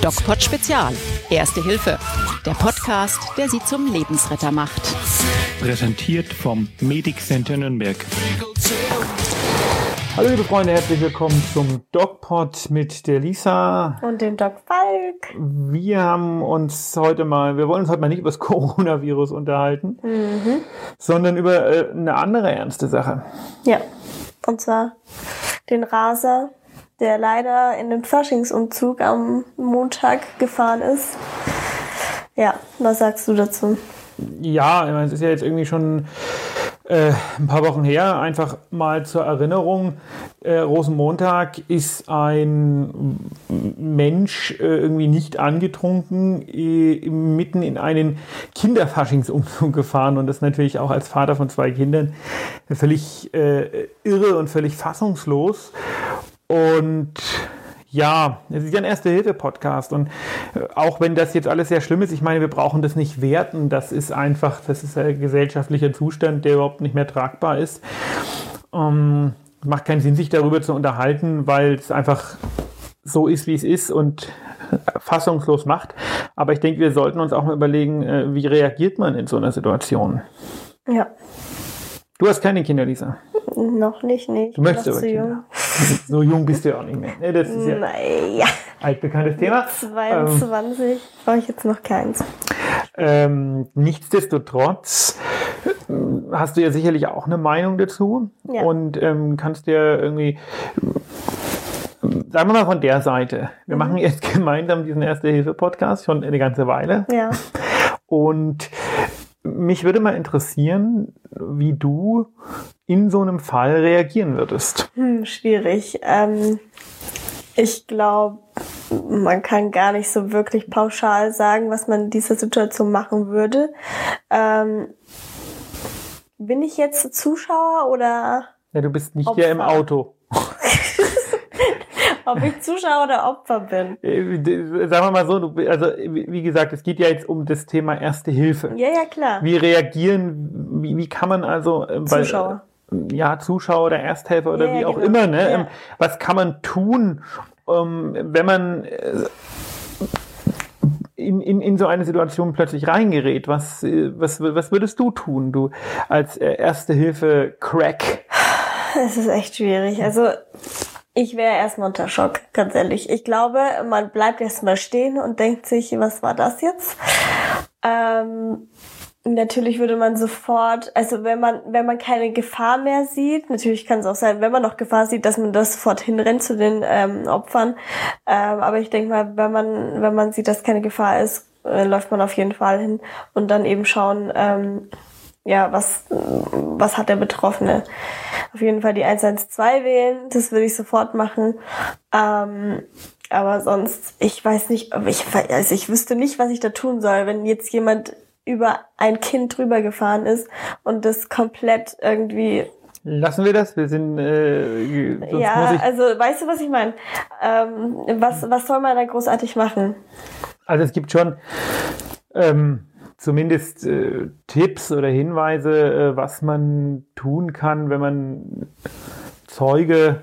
DocPod Spezial. Erste Hilfe. Der Podcast, der Sie zum Lebensretter macht. Präsentiert vom Medic Center Nürnberg. Hallo liebe Freunde, herzlich willkommen zum DocPod mit der Lisa. Und dem Doc Falk. Wir haben uns heute mal, wir wollen uns heute mal nicht über das Coronavirus unterhalten, Mhm. sondern über äh, eine andere ernste Sache. Ja. Und zwar den Raser, der leider in den Faschingsumzug am Montag gefahren ist. Ja, was sagst du dazu? Ja, ich meine, es ist ja jetzt irgendwie schon äh, ein paar Wochen her. Einfach mal zur Erinnerung, äh, Rosenmontag ist ein Mensch äh, irgendwie nicht angetrunken, äh, mitten in einen Kinderfaschingsumzug gefahren und das natürlich auch als Vater von zwei Kindern völlig äh, irre und völlig fassungslos. Und ja, es ist ja ein Erste-Hilfe-Podcast und äh, auch wenn das jetzt alles sehr schlimm ist, ich meine, wir brauchen das nicht werten, das ist einfach, das ist ein gesellschaftlicher Zustand, der überhaupt nicht mehr tragbar ist. Ähm, macht keinen Sinn, sich darüber zu unterhalten, weil es einfach so ist, wie es ist und fassungslos macht. Aber ich denke, wir sollten uns auch mal überlegen, äh, wie reagiert man in so einer Situation. Ja, Du hast keine Kinder, Lisa. noch nicht, nee. Ich Du möchtest aber Kinder. So jung bist du ja auch nicht mehr. Ne, Das ist ja Naja, altbekanntes Thema. 22 brauche ich jetzt noch keins. Ähm, nichtsdestotrotz äh, hast du ja sicherlich auch eine Meinung dazu Ja. und ähm, kannst dir irgendwie, ähm, sagen wir mal von der Seite, wir machen jetzt gemeinsam diesen Erste-Hilfe-Podcast schon eine ganze Weile Ja, und mich würde mal interessieren, wie du in so einem Fall reagieren würdest. hm, schwierig. Ähm, ich glaube, man kann gar nicht so wirklich pauschal sagen, was man in dieser Situation machen würde. Ähm, bin ich jetzt Zuschauer oder Ja, du bist nicht ja im Opfer. Auto. Ob ich Zuschauer oder Opfer bin? Äh, Sagen wir mal so, du, also wie gesagt, es geht ja jetzt um das Thema Erste Hilfe. Ja, ja, klar. Wie reagieren, wie, wie kann man also äh, bei, Zuschauer. äh, ja, Zuschauer oder Ersthelfer oder Ja, wie ja, auch genau. immer, ne? Ja. Ähm, Was kann man tun, ähm, wenn man äh, in, in, in so eine Situation plötzlich reingerät? Was, äh, was, was würdest du tun, du als äh, Erste Hilfe Crack? Es ist echt schwierig. Also ich wäre erstmal unter Schock, ganz ehrlich. Ich glaube, man bleibt erstmal stehen und denkt sich, was war das jetzt? Ähm, natürlich würde man sofort, also wenn man, wenn man keine Gefahr mehr sieht, natürlich kann es auch sein, wenn man noch Gefahr sieht, dass man das sofort hinrennt zu den ähm, Opfern. Ähm, aber ich denke mal, wenn man, wenn man sieht, dass keine Gefahr ist, äh, läuft man auf jeden Fall hin und dann eben schauen, ähm, ja, was, was hat der Betroffene? Auf jeden Fall die 112 wählen, das würde ich sofort machen. Ähm, aber sonst, ich weiß nicht, ob ich, also ich wüsste nicht, was ich da tun soll, wenn jetzt jemand über ein Kind drüber gefahren ist und das komplett irgendwie, Lassen wir das? Wir sind, äh, ja, also weißt du, was ich meine? Ähm, was, was soll man da großartig machen? Also es gibt schon ähm, zumindest äh, Tipps oder Hinweise, äh, was man tun kann, wenn man Zeuge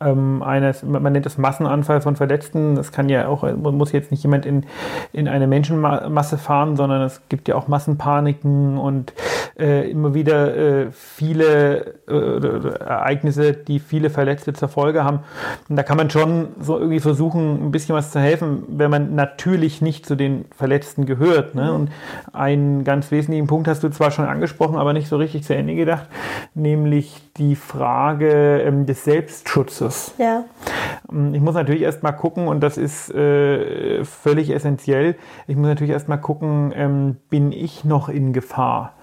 ähm, eines, man nennt das Massenanfall von Verletzten. Das kann ja auch, man muss jetzt nicht jemand in, in eine Menschenmasse fahren, sondern es gibt ja auch Massenpaniken und äh, immer wieder äh, viele äh, Ereignisse, die viele Verletzte zur Folge haben. Und da kann man schon so irgendwie versuchen, ein bisschen was zu helfen, wenn man natürlich nicht zu den Verletzten gehört. Ne? Und einen ganz wesentlichen Punkt hast du zwar schon angesprochen, aber nicht so richtig zu Ende gedacht, nämlich die Frage ähm, des Selbstschutzes. Ja, Ähm, Ich muss natürlich erstmal gucken, und das ist äh, völlig essentiell, ich muss natürlich erstmal gucken, ähm, bin ich noch in Gefahr?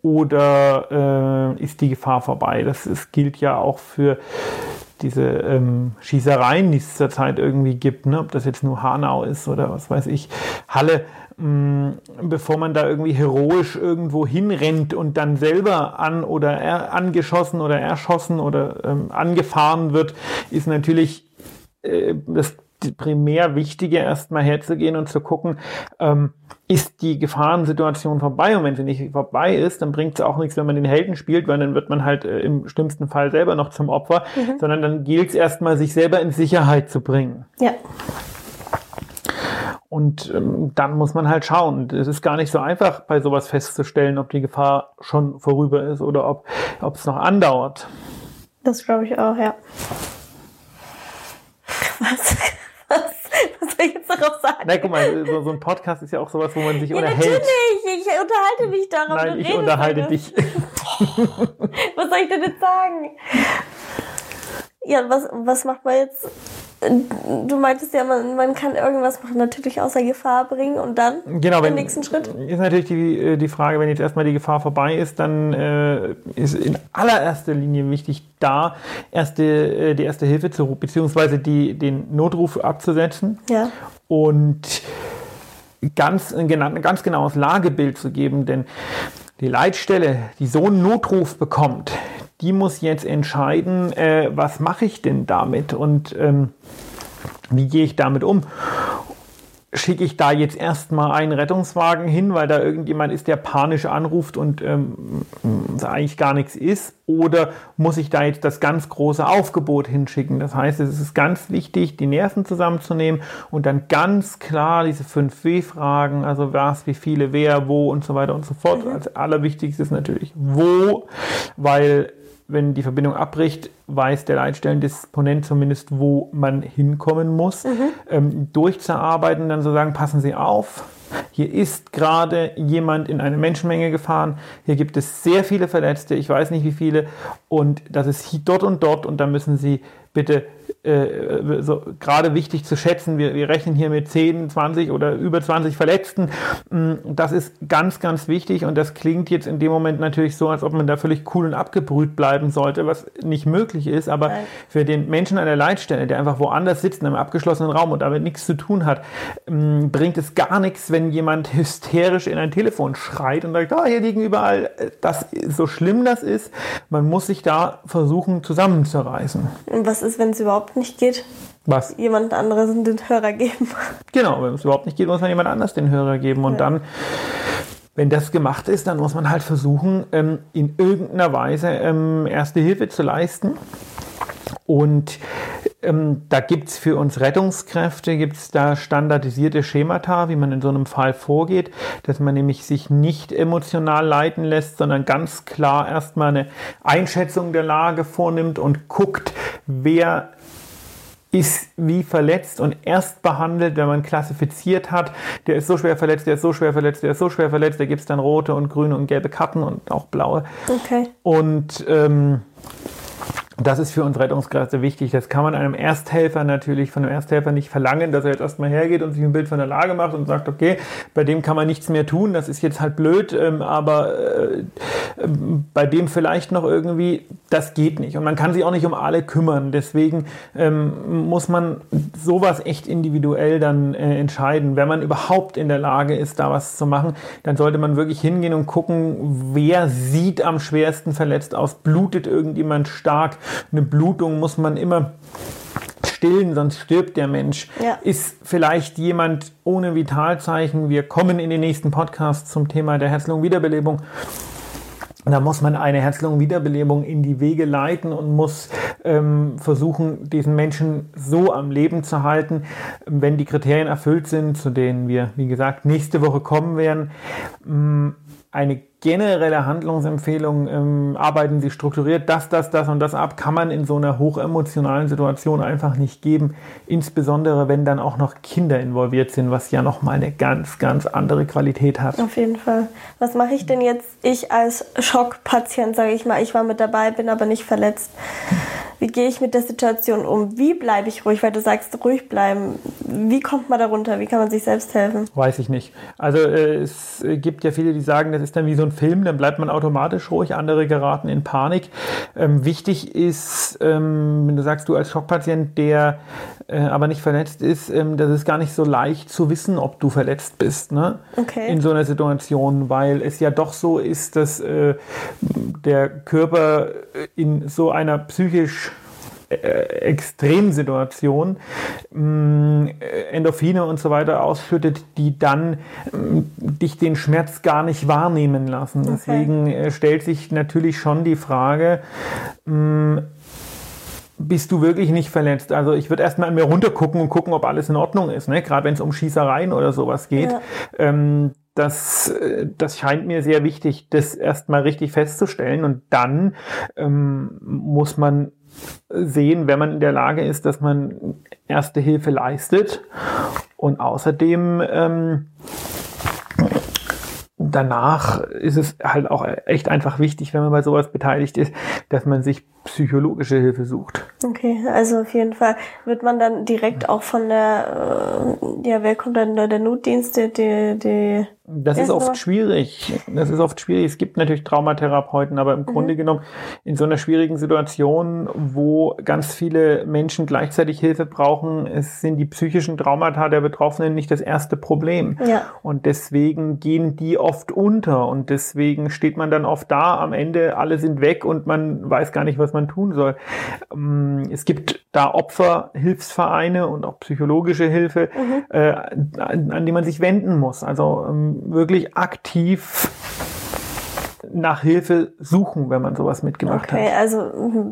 Oder äh, ist die Gefahr vorbei? Das ist, gilt ja auch für diese ähm, Schießereien, die es zurzeit irgendwie gibt, ne? ob das jetzt nur Hanau ist oder was weiß ich, Halle, mh, bevor man da irgendwie heroisch irgendwo hinrennt und dann selber an oder er, angeschossen oder erschossen oder ähm, angefahren wird, ist natürlich äh, das primär Wichtige, erstmal herzugehen und zu gucken, ähm, ist die Gefahrensituation vorbei? Und wenn sie nicht vorbei ist, dann bringt es auch nichts, wenn man den Helden spielt, weil dann wird man halt äh, im schlimmsten Fall selber noch zum Opfer, mhm. sondern dann gilt es erstmal, sich selber in Sicherheit zu bringen. Ja. Und ähm, dann muss man halt schauen. Es ist gar nicht so einfach, bei sowas festzustellen, ob die Gefahr schon vorüber ist oder ob es noch andauert. Das glaube ich auch, ja. Was? Ich jetzt darauf sagen? Na, guck mal, so, so, ein Podcast ist ja auch sowas, wo man sich ja, unterhält. Natürlich, ich unterhalte mich darauf. Nein, ich unterhalte dich. was soll ich denn jetzt sagen? Ja, was, was macht man jetzt? Du meintest ja, man, man kann irgendwas machen, natürlich außer Gefahr bringen und dann genau, den nächsten Schritt. Ist natürlich die, äh, die Frage, wenn jetzt erstmal die Gefahr vorbei ist, dann äh, ist in allererster Linie wichtig, da erste, äh, die erste Hilfe zu beziehungsweise die, den Notruf abzusetzen. Ja. Und ganz, ein ganz genaues Lagebild zu geben, denn die Leitstelle, die so einen Notruf bekommt, die muss jetzt entscheiden, äh, was mache ich denn damit und ähm, wie gehe ich damit um schicke ich da jetzt erstmal einen Rettungswagen hin, weil da irgendjemand ist, der panisch anruft und ähm, eigentlich gar nichts ist? Oder muss ich da jetzt das ganz große Aufgebot hinschicken? Das heißt, es ist ganz wichtig, die Nerven zusammenzunehmen und dann ganz klar diese fünf W-Fragen, also was, wie viele, wer, wo und so weiter und so fort. Mhm. Als allerwichtigste ist natürlich wo, weil wenn die Verbindung abbricht, weiß der Leitstellendisponent zumindest, wo man hinkommen muss, mhm. ähm, durchzuarbeiten, dann so sagen, passen Sie auf, hier ist gerade jemand in eine Menschenmenge gefahren, hier gibt es sehr viele Verletzte, ich weiß nicht wie viele, und das ist dort und dort. Und da müssen Sie bitte äh, so, gerade wichtig zu schätzen. Wir, wir rechnen hier mit 10, 20 oder über 20 Verletzten. Mm, das ist ganz, ganz wichtig und das klingt jetzt in dem Moment natürlich so, als ob man da völlig cool und abgebrüht bleiben sollte, was nicht möglich ist. Aber Nein. für den Menschen an der Leitstelle, der einfach woanders sitzt in einem abgeschlossenen Raum und damit nichts zu tun hat, mm, bringt es gar nichts, wenn jemand hysterisch in ein Telefon schreit und sagt, ah, hier liegen überall. Das, so schlimm das ist, man muss sich da versuchen zusammenzureißen. Und was ist, wenn es überhaupt nicht geht? Was? Jemand anderes den Hörer geben. Genau, wenn es überhaupt nicht geht, muss man jemand anders den Hörer geben. Und ja. dann, wenn das gemacht ist, dann muss man halt versuchen, ähm, in irgendeiner Weise ähm, erste Hilfe zu leisten. Und ähm, da gibt es für uns Rettungskräfte, gibt es da standardisierte Schemata, wie man in so einem Fall vorgeht, dass man nämlich sich nicht emotional leiten lässt, sondern ganz klar erstmal eine Einschätzung der Lage vornimmt und guckt, wer ist wie verletzt und erst behandelt, wenn man klassifiziert hat, der ist so schwer verletzt, der ist so schwer verletzt, der ist so schwer verletzt, da gibt es dann rote und grüne und gelbe Karten und auch blaue. Okay. Und ähm, das ist für uns Rettungskräfte wichtig. Das kann man einem Ersthelfer natürlich von einem Ersthelfer nicht verlangen, dass er jetzt erstmal hergeht und sich ein Bild von der Lage macht und sagt, okay, bei dem kann man nichts mehr tun, das ist jetzt halt blöd, ähm, aber äh, bei dem vielleicht noch irgendwie, das geht nicht. Und man kann sich auch nicht um alle kümmern. Deswegen ähm, muss man sowas echt individuell dann äh, entscheiden. Wenn man überhaupt in der Lage ist, da was zu machen, dann sollte man wirklich hingehen und gucken, wer sieht am schwersten verletzt aus, blutet irgendjemand stark, eine Blutung muss man immer stillen, sonst stirbt der Mensch. Ja. Ist vielleicht jemand ohne Vitalzeichen? Wir kommen in den nächsten Podcast zum Thema der Herz-Lungen-Wiederbelebung. Da muss man eine Herz-Lungen-Wiederbelebung in die Wege leiten und muss ähm, versuchen, diesen Menschen so am Leben zu halten, wenn die Kriterien erfüllt sind, zu denen wir, wie gesagt, nächste Woche kommen werden. Ähm, eine generelle Handlungsempfehlung, ähm, arbeiten Sie strukturiert das, das, das und das ab, kann man in so einer hochemotionalen Situation einfach nicht geben. Insbesondere, wenn dann auch noch Kinder involviert sind, was ja nochmal eine ganz, ganz andere Qualität hat. Auf jeden Fall. Was mache ich denn jetzt, ich als Schockpatient, sage ich mal, ich war mit dabei, bin aber nicht verletzt. Wie gehe ich mit der Situation um? Wie bleibe ich ruhig? Weil du sagst, ruhig bleiben. Wie kommt man darunter? Wie kann man sich selbst helfen? Weiß ich nicht. Also äh, es gibt ja viele, die sagen, das ist dann wie so ein Film, dann bleibt man automatisch ruhig, andere geraten in Panik. Ähm, wichtig ist, ähm, wenn du sagst, du als Schockpatient, der äh, aber nicht verletzt ist, ähm, das ist gar nicht so leicht zu wissen, ob du verletzt bist ne? okay. in so einer Situation, weil es ja doch so ist, dass äh, der Körper in so einer psychisch äh, Extremsituation mh, Endorphine und so weiter ausschüttet, die dann mh, dich den Schmerz gar nicht wahrnehmen lassen. Okay. Deswegen äh, stellt sich natürlich schon die Frage, mh, bist du wirklich nicht verletzt. Also ich würde erstmal an mir runtergucken und gucken, ob alles in Ordnung ist, ne? gerade wenn es um Schießereien oder sowas geht. Ja. Ähm, das, äh, das scheint mir sehr wichtig, das erstmal richtig festzustellen. Und dann ähm, muss man sehen, wenn man in der Lage ist, dass man erste Hilfe leistet. Und außerdem ähm, danach ist es halt auch echt einfach wichtig, wenn man bei sowas beteiligt ist, dass man sich psychologische Hilfe sucht. Okay, also auf jeden Fall wird man dann direkt auch von der, äh, ja, wer kommt dann da, der Notdienst, die, die, die das ist oft schwierig. Das ist oft schwierig. Es gibt natürlich Traumatherapeuten, aber im mhm. Grunde genommen in so einer schwierigen Situation, wo ganz viele Menschen gleichzeitig Hilfe brauchen, es sind die psychischen Traumata der Betroffenen nicht das erste Problem. Ja. Und deswegen gehen die oft unter und deswegen steht man dann oft da, am Ende alle sind weg und man weiß gar nicht, was man tun soll. Ähm, es gibt da Opferhilfsvereine und auch psychologische Hilfe, mhm. äh, an die man sich wenden muss. Also ähm, wirklich aktiv nach Hilfe suchen, wenn man sowas mitgemacht okay, hat. Okay, also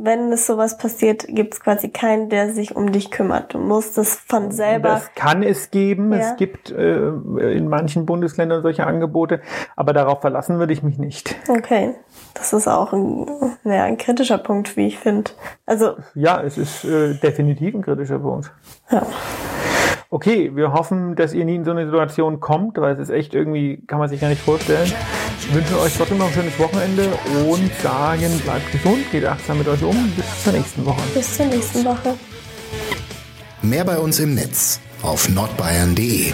wenn es sowas passiert, gibt es quasi keinen, der sich um dich kümmert. Du musst es von selber. Das kann es geben. Ja. Es gibt äh, in manchen Bundesländern solche Angebote, aber darauf verlassen würde ich mich nicht. Okay, das ist auch ein, ja, ein kritischer Punkt, wie ich finde. Also ja, es ist äh, definitiv ein kritischer Punkt. Ja. Okay, wir hoffen, dass ihr nie in so eine Situation kommt, weil es ist echt irgendwie, kann man sich gar nicht vorstellen. Wir wünschen euch trotzdem noch ein schönes Wochenende und sagen, bleibt gesund, geht achtsam mit euch um. Bis zur nächsten Woche. Bis zur nächsten Woche. Mehr bei uns im Netz auf nordbayern.de